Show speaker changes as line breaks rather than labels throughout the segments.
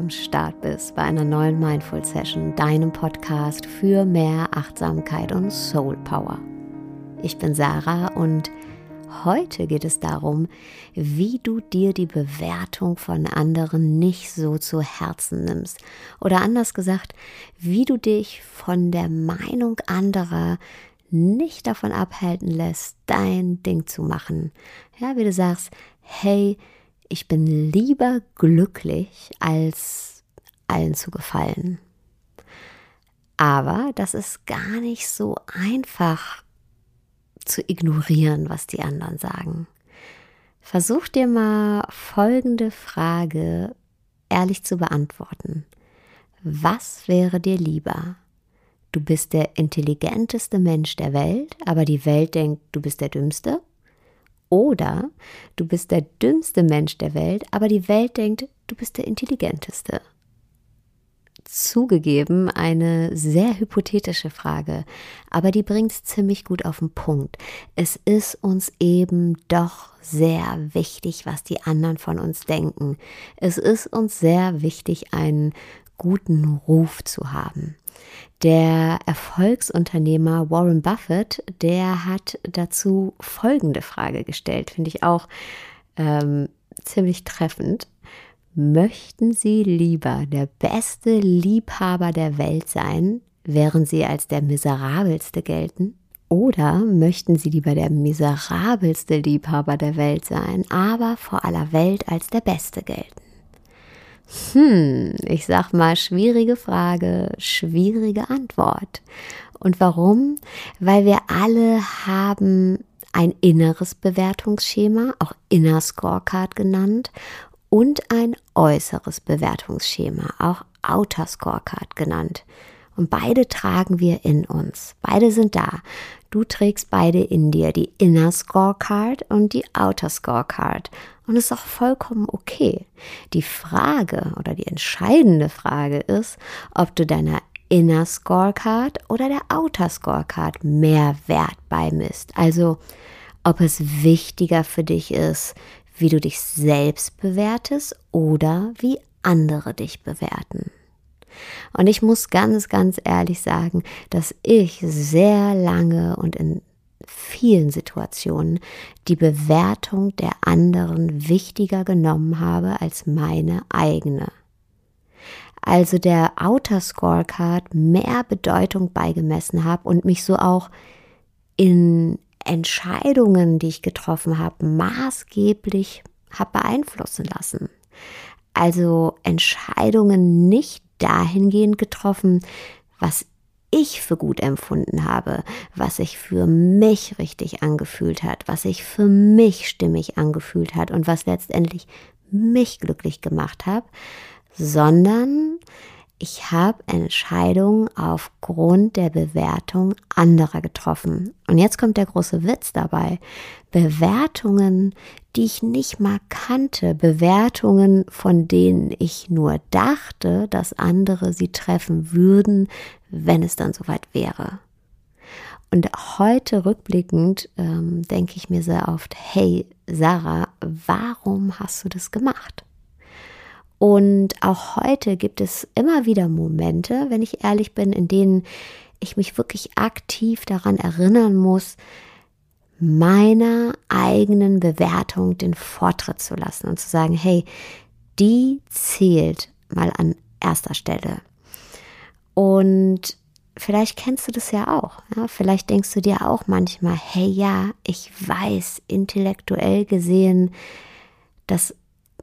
am Start bist bei einer neuen Mindful Session, deinem Podcast für mehr Achtsamkeit und Soul Power. Ich bin Sarah und heute geht es darum, wie du dir die Bewertung von anderen nicht so zu Herzen nimmst. Oder anders gesagt, wie du dich von der Meinung anderer nicht davon abhalten lässt, dein Ding zu machen. Ja, wie du sagst, hey, ich bin lieber glücklich, als allen zu gefallen. Aber das ist gar nicht so einfach zu ignorieren, was die anderen sagen. Versuch dir mal folgende Frage ehrlich zu beantworten. Was wäre dir lieber? Du bist der intelligenteste Mensch der Welt, aber die Welt denkt, du bist der dümmste? Oder du bist der dümmste Mensch der Welt, aber die Welt denkt, du bist der intelligenteste. Zugegeben eine sehr hypothetische Frage, aber die bringt es ziemlich gut auf den Punkt. Es ist uns eben doch sehr wichtig, was die anderen von uns denken. Es ist uns sehr wichtig, einen guten Ruf zu haben. Der Erfolgsunternehmer Warren Buffett, der hat dazu folgende Frage gestellt, finde ich auch ähm, ziemlich treffend. Möchten Sie lieber der beste Liebhaber der Welt sein, während Sie als der miserabelste gelten? Oder möchten Sie lieber der miserabelste Liebhaber der Welt sein, aber vor aller Welt als der Beste gelten? Hm, ich sag mal, schwierige Frage, schwierige Antwort. Und warum? Weil wir alle haben ein inneres Bewertungsschema, auch Inner Scorecard genannt, und ein äußeres Bewertungsschema, auch Outer Scorecard genannt. Und beide tragen wir in uns. Beide sind da. Du trägst beide in dir, die Inner Scorecard und die Outer Scorecard. Und es ist auch vollkommen okay. Die Frage oder die entscheidende Frage ist, ob du deiner Inner Scorecard oder der Outer Scorecard mehr Wert beimisst. Also, ob es wichtiger für dich ist, wie du dich selbst bewertest oder wie andere dich bewerten. Und ich muss ganz, ganz ehrlich sagen, dass ich sehr lange und in vielen Situationen die Bewertung der anderen wichtiger genommen habe als meine eigene. Also der Outer Scorecard mehr Bedeutung beigemessen habe und mich so auch in Entscheidungen, die ich getroffen habe, maßgeblich habe beeinflussen lassen. Also Entscheidungen nicht dahingehend getroffen, was ich für gut empfunden habe, was sich für mich richtig angefühlt hat, was sich für mich stimmig angefühlt hat und was letztendlich mich glücklich gemacht hat, sondern ich habe Entscheidungen aufgrund der Bewertung anderer getroffen. Und jetzt kommt der große Witz dabei. Bewertungen, die ich nicht mal kannte, Bewertungen, von denen ich nur dachte, dass andere sie treffen würden, wenn es dann soweit wäre. Und heute rückblickend ähm, denke ich mir sehr oft, hey Sarah, warum hast du das gemacht? Und auch heute gibt es immer wieder Momente, wenn ich ehrlich bin, in denen ich mich wirklich aktiv daran erinnern muss, meiner eigenen Bewertung den Vortritt zu lassen und zu sagen, hey, die zählt mal an erster Stelle. Und vielleicht kennst du das ja auch. Ja? Vielleicht denkst du dir auch manchmal, hey ja, ich weiß intellektuell gesehen, dass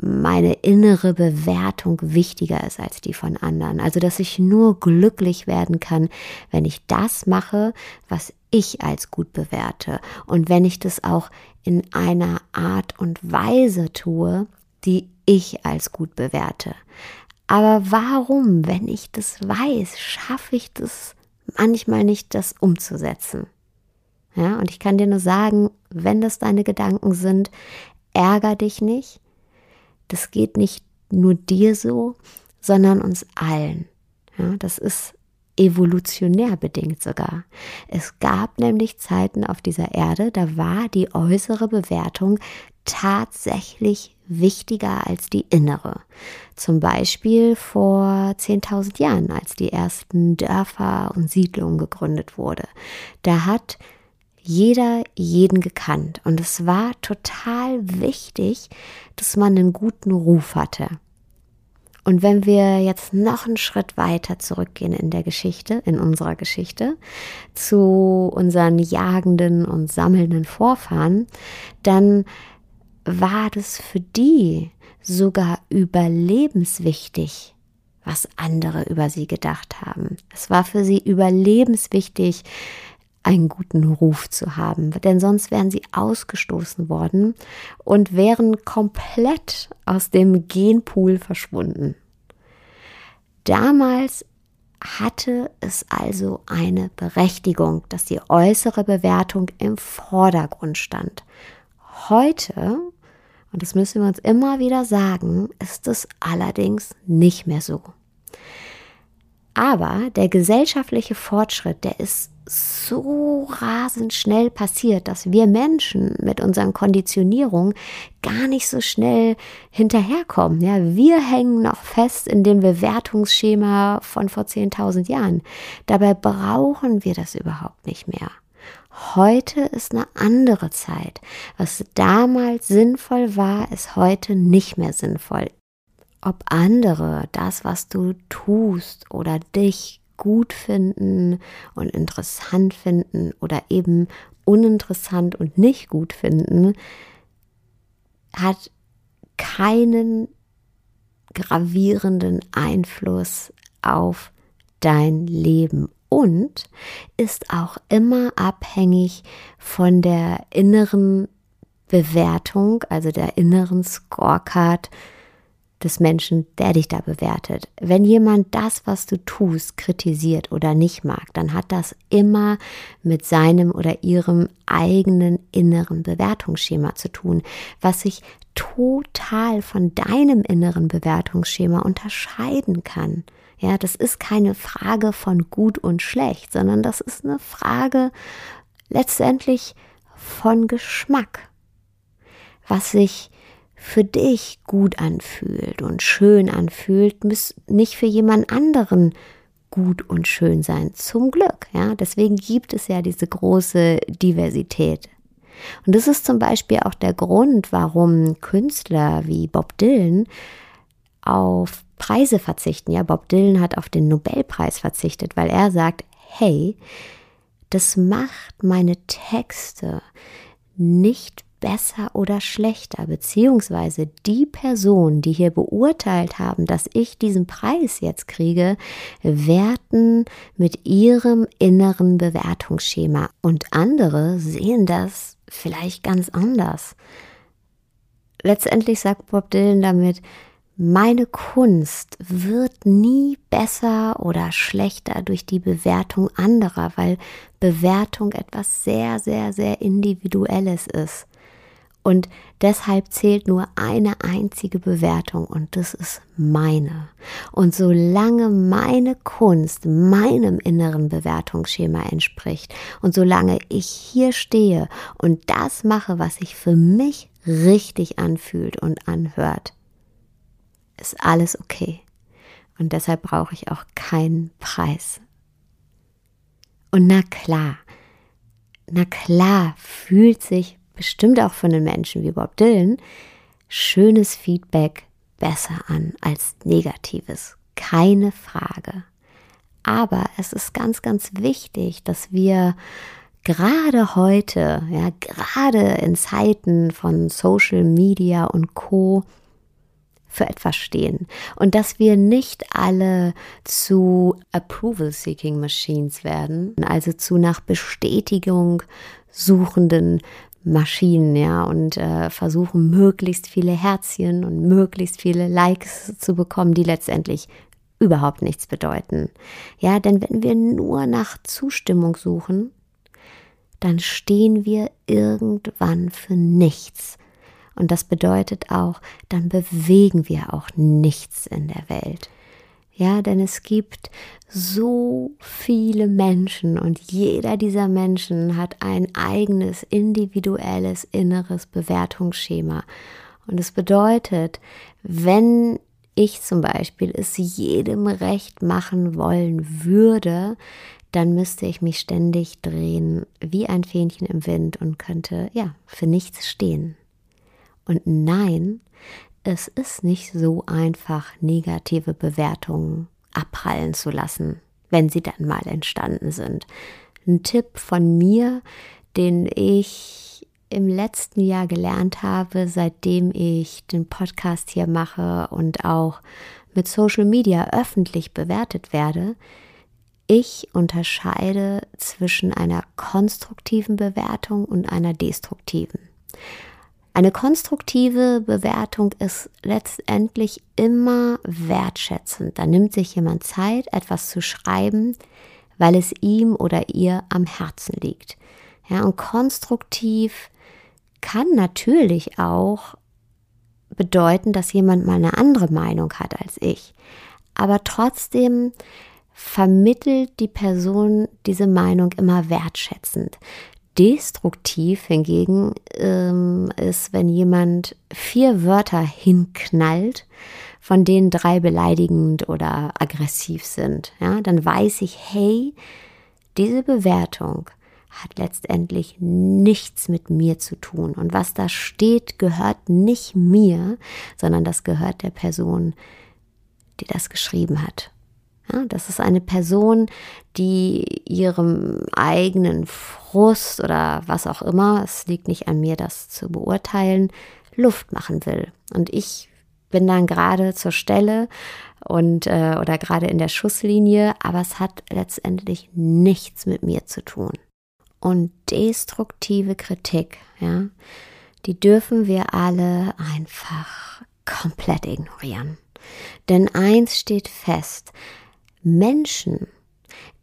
meine innere Bewertung wichtiger ist als die von anderen. Also, dass ich nur glücklich werden kann, wenn ich das mache, was ich als gut bewerte. Und wenn ich das auch in einer Art und Weise tue, die ich als gut bewerte. Aber warum, wenn ich das weiß, schaffe ich das manchmal nicht, das umzusetzen? Ja, und ich kann dir nur sagen, wenn das deine Gedanken sind, ärger dich nicht, das geht nicht nur dir so, sondern uns allen. Ja, das ist evolutionär bedingt sogar. Es gab nämlich Zeiten auf dieser Erde, da war die äußere Bewertung tatsächlich wichtiger als die innere. Zum Beispiel vor 10.000 Jahren, als die ersten Dörfer und Siedlungen gegründet wurde. Da hat jeder jeden gekannt und es war total wichtig, dass man einen guten Ruf hatte. Und wenn wir jetzt noch einen Schritt weiter zurückgehen in der Geschichte, in unserer Geschichte, zu unseren jagenden und sammelnden Vorfahren, dann war das für die sogar überlebenswichtig, was andere über sie gedacht haben. Es war für sie überlebenswichtig, einen guten Ruf zu haben, denn sonst wären sie ausgestoßen worden und wären komplett aus dem Genpool verschwunden. Damals hatte es also eine Berechtigung, dass die äußere Bewertung im Vordergrund stand. Heute, und das müssen wir uns immer wieder sagen, ist es allerdings nicht mehr so. Aber der gesellschaftliche Fortschritt, der ist so rasend schnell passiert, dass wir Menschen mit unseren Konditionierungen gar nicht so schnell hinterherkommen. Ja, wir hängen noch fest in dem Bewertungsschema von vor 10.000 Jahren. Dabei brauchen wir das überhaupt nicht mehr. Heute ist eine andere Zeit. Was damals sinnvoll war, ist heute nicht mehr sinnvoll ob andere das, was du tust oder dich gut finden und interessant finden oder eben uninteressant und nicht gut finden, hat keinen gravierenden Einfluss auf dein Leben und ist auch immer abhängig von der inneren Bewertung, also der inneren Scorecard des Menschen, der dich da bewertet. Wenn jemand das, was du tust, kritisiert oder nicht mag, dann hat das immer mit seinem oder ihrem eigenen inneren Bewertungsschema zu tun, was sich total von deinem inneren Bewertungsschema unterscheiden kann. Ja, das ist keine Frage von gut und schlecht, sondern das ist eine Frage letztendlich von Geschmack. Was sich für dich gut anfühlt und schön anfühlt, muss nicht für jemand anderen gut und schön sein. Zum Glück, ja. Deswegen gibt es ja diese große Diversität. Und das ist zum Beispiel auch der Grund, warum Künstler wie Bob Dylan auf Preise verzichten. Ja, Bob Dylan hat auf den Nobelpreis verzichtet, weil er sagt, hey, das macht meine Texte nicht besser oder schlechter, beziehungsweise die Personen, die hier beurteilt haben, dass ich diesen Preis jetzt kriege, werten mit ihrem inneren Bewertungsschema und andere sehen das vielleicht ganz anders. Letztendlich sagt Bob Dylan damit, meine Kunst wird nie besser oder schlechter durch die Bewertung anderer, weil Bewertung etwas sehr, sehr, sehr Individuelles ist. Und deshalb zählt nur eine einzige Bewertung und das ist meine. Und solange meine Kunst meinem inneren Bewertungsschema entspricht und solange ich hier stehe und das mache, was sich für mich richtig anfühlt und anhört, ist alles okay. Und deshalb brauche ich auch keinen Preis. Und na klar, na klar fühlt sich bestimmt auch von den Menschen wie Bob Dylan, schönes Feedback besser an als negatives. Keine Frage. Aber es ist ganz, ganz wichtig, dass wir gerade heute, ja, gerade in Zeiten von Social Media und Co. für etwas stehen und dass wir nicht alle zu Approval-Seeking Machines werden, also zu nach Bestätigung suchenden Maschinen, ja, und äh, versuchen möglichst viele Herzchen und möglichst viele Likes zu bekommen, die letztendlich überhaupt nichts bedeuten. Ja, denn wenn wir nur nach Zustimmung suchen, dann stehen wir irgendwann für nichts. Und das bedeutet auch, dann bewegen wir auch nichts in der Welt. Ja, denn es gibt so viele Menschen und jeder dieser Menschen hat ein eigenes individuelles inneres Bewertungsschema. Und es bedeutet, wenn ich zum Beispiel es jedem recht machen wollen würde, dann müsste ich mich ständig drehen wie ein Fähnchen im Wind und könnte ja für nichts stehen. Und nein, es ist nicht so einfach, negative Bewertungen abprallen zu lassen, wenn sie dann mal entstanden sind. Ein Tipp von mir, den ich im letzten Jahr gelernt habe, seitdem ich den Podcast hier mache und auch mit Social Media öffentlich bewertet werde, ich unterscheide zwischen einer konstruktiven Bewertung und einer destruktiven. Eine konstruktive Bewertung ist letztendlich immer wertschätzend. Da nimmt sich jemand Zeit, etwas zu schreiben, weil es ihm oder ihr am Herzen liegt. Ja, und konstruktiv kann natürlich auch bedeuten, dass jemand mal eine andere Meinung hat als ich. Aber trotzdem vermittelt die Person diese Meinung immer wertschätzend. Destruktiv hingegen ähm, ist, wenn jemand vier Wörter hinknallt, von denen drei beleidigend oder aggressiv sind. Ja, dann weiß ich, hey, diese Bewertung hat letztendlich nichts mit mir zu tun. Und was da steht, gehört nicht mir, sondern das gehört der Person, die das geschrieben hat. Ja, das ist eine Person, die ihrem eigenen Frust oder was auch immer, es liegt nicht an mir, das zu beurteilen, Luft machen will. Und ich bin dann gerade zur Stelle und äh, oder gerade in der Schusslinie, aber es hat letztendlich nichts mit mir zu tun. Und destruktive Kritik, ja, die dürfen wir alle einfach komplett ignorieren. Denn eins steht fest, Menschen,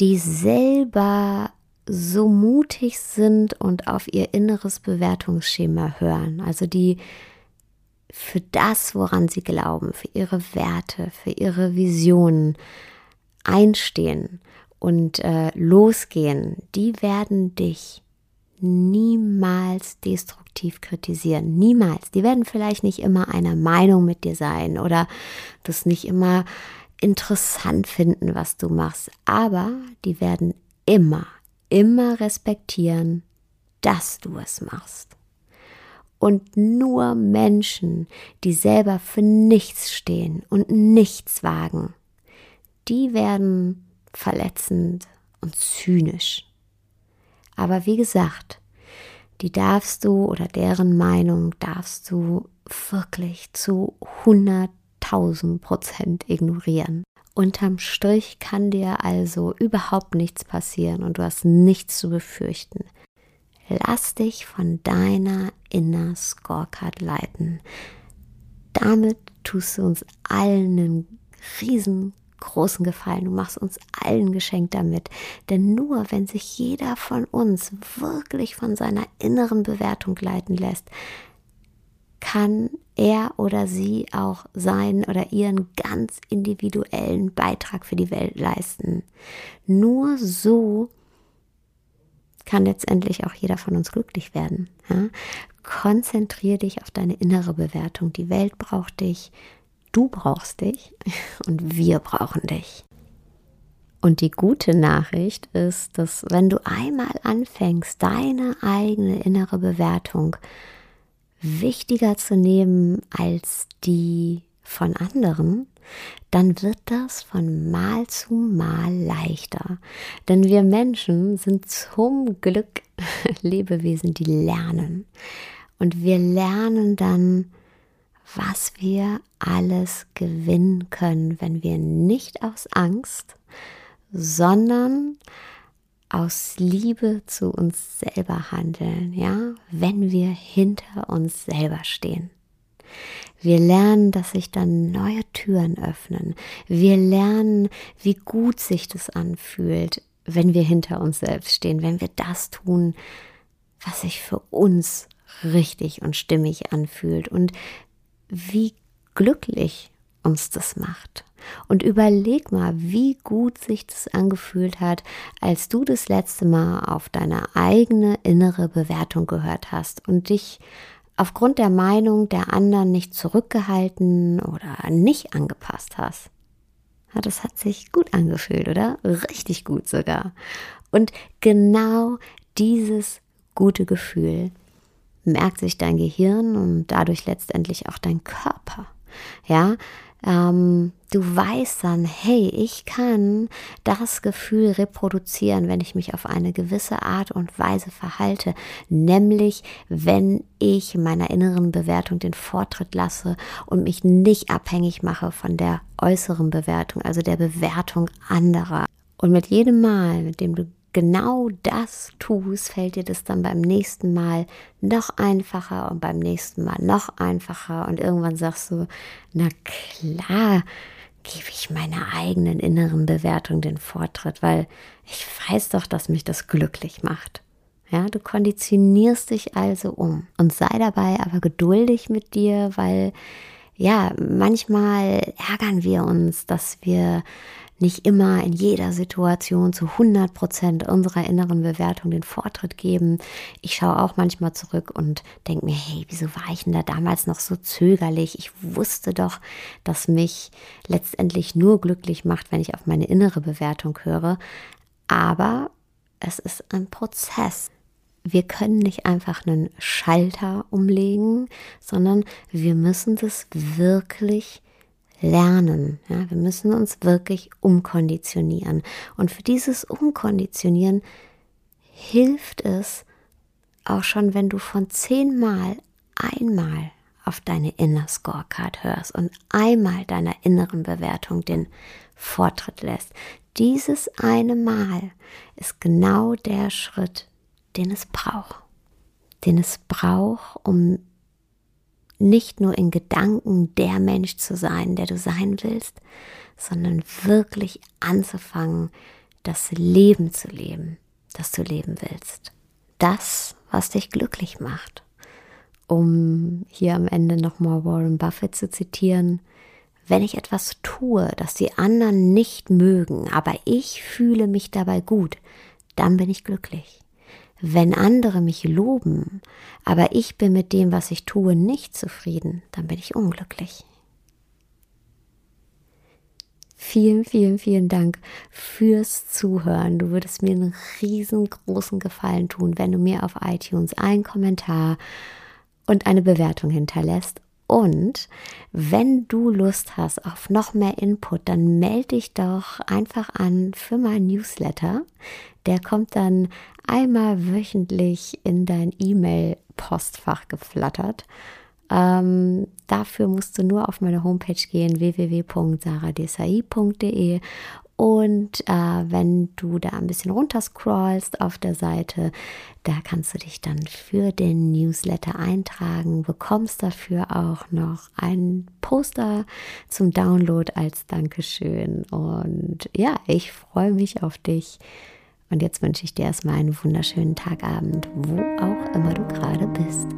die selber so mutig sind und auf ihr inneres Bewertungsschema hören, also die für das, woran sie glauben, für ihre Werte, für ihre Visionen einstehen und äh, losgehen, die werden dich niemals destruktiv kritisieren. Niemals. Die werden vielleicht nicht immer einer Meinung mit dir sein oder das nicht immer interessant finden, was du machst, aber die werden immer, immer respektieren, dass du es machst. Und nur Menschen, die selber für nichts stehen und nichts wagen, die werden verletzend und zynisch. Aber wie gesagt, die darfst du oder deren Meinung darfst du wirklich zu 100 1000 Prozent ignorieren. Unterm Strich kann dir also überhaupt nichts passieren und du hast nichts zu befürchten. Lass dich von deiner Inner Scorecard leiten. Damit tust du uns allen einen riesengroßen Gefallen. Du machst uns allen Geschenk damit. Denn nur wenn sich jeder von uns wirklich von seiner inneren Bewertung leiten lässt, kann er oder sie auch seinen oder ihren ganz individuellen Beitrag für die Welt leisten. Nur so kann letztendlich auch jeder von uns glücklich werden. Ja? Konzentriere dich auf deine innere Bewertung. Die Welt braucht dich, du brauchst dich und wir brauchen dich. Und die gute Nachricht ist, dass wenn du einmal anfängst, deine eigene innere Bewertung wichtiger zu nehmen als die von anderen, dann wird das von Mal zu Mal leichter. Denn wir Menschen sind zum Glück Lebewesen, die lernen. Und wir lernen dann, was wir alles gewinnen können, wenn wir nicht aus Angst, sondern aus Liebe zu uns selber handeln, ja, wenn wir hinter uns selber stehen. Wir lernen, dass sich dann neue Türen öffnen. Wir lernen, wie gut sich das anfühlt, wenn wir hinter uns selbst stehen, wenn wir das tun, was sich für uns richtig und stimmig anfühlt und wie glücklich uns das macht. Und überleg mal, wie gut sich das angefühlt hat, als du das letzte Mal auf deine eigene innere Bewertung gehört hast und dich aufgrund der Meinung der anderen nicht zurückgehalten oder nicht angepasst hast. Ja, das hat sich gut angefühlt, oder? Richtig gut sogar. Und genau dieses gute Gefühl merkt sich dein Gehirn und dadurch letztendlich auch dein Körper. Ja, ähm, du weißt dann, hey, ich kann das Gefühl reproduzieren, wenn ich mich auf eine gewisse Art und Weise verhalte, nämlich wenn ich meiner inneren Bewertung den Vortritt lasse und mich nicht abhängig mache von der äußeren Bewertung, also der Bewertung anderer. Und mit jedem Mal, mit dem du genau das tust, fällt dir das dann beim nächsten Mal noch einfacher und beim nächsten Mal noch einfacher und irgendwann sagst du, na klar, gebe ich meiner eigenen inneren Bewertung den Vortritt, weil ich weiß doch, dass mich das glücklich macht. Ja, du konditionierst dich also um und sei dabei aber geduldig mit dir, weil ja, manchmal ärgern wir uns, dass wir nicht immer in jeder Situation zu 100 Prozent unserer inneren Bewertung den Vortritt geben. Ich schaue auch manchmal zurück und denke mir, hey, wieso war ich denn da damals noch so zögerlich? Ich wusste doch, dass mich letztendlich nur glücklich macht, wenn ich auf meine innere Bewertung höre. Aber es ist ein Prozess. Wir können nicht einfach einen Schalter umlegen, sondern wir müssen das wirklich lernen. Ja, wir müssen uns wirklich umkonditionieren. Und für dieses Umkonditionieren hilft es auch schon, wenn du von zehnmal einmal auf deine Inner Scorecard hörst und einmal deiner inneren Bewertung den Vortritt lässt. Dieses eine Mal ist genau der Schritt, den es braucht. Den es braucht, um nicht nur in Gedanken der Mensch zu sein, der du sein willst, sondern wirklich anzufangen, das Leben zu leben, das du leben willst. Das, was dich glücklich macht. Um hier am Ende nochmal Warren Buffett zu zitieren, wenn ich etwas tue, das die anderen nicht mögen, aber ich fühle mich dabei gut, dann bin ich glücklich. Wenn andere mich loben, aber ich bin mit dem, was ich tue, nicht zufrieden, dann bin ich unglücklich. Vielen, vielen, vielen Dank fürs Zuhören. Du würdest mir einen riesengroßen Gefallen tun, wenn du mir auf iTunes einen Kommentar und eine Bewertung hinterlässt und wenn du Lust hast auf noch mehr Input, dann melde dich doch einfach an für mein Newsletter. Der kommt dann einmal wöchentlich in dein E-Mail-Postfach geflattert. Ähm, dafür musst du nur auf meine Homepage gehen, www.saradesai.de und äh, wenn du da ein bisschen runterscrollst auf der Seite, da kannst du dich dann für den Newsletter eintragen, bekommst dafür auch noch ein Poster zum Download als Dankeschön. Und ja, ich freue mich auf dich. Und jetzt wünsche ich dir erstmal einen wunderschönen Tagabend, wo auch immer du gerade bist.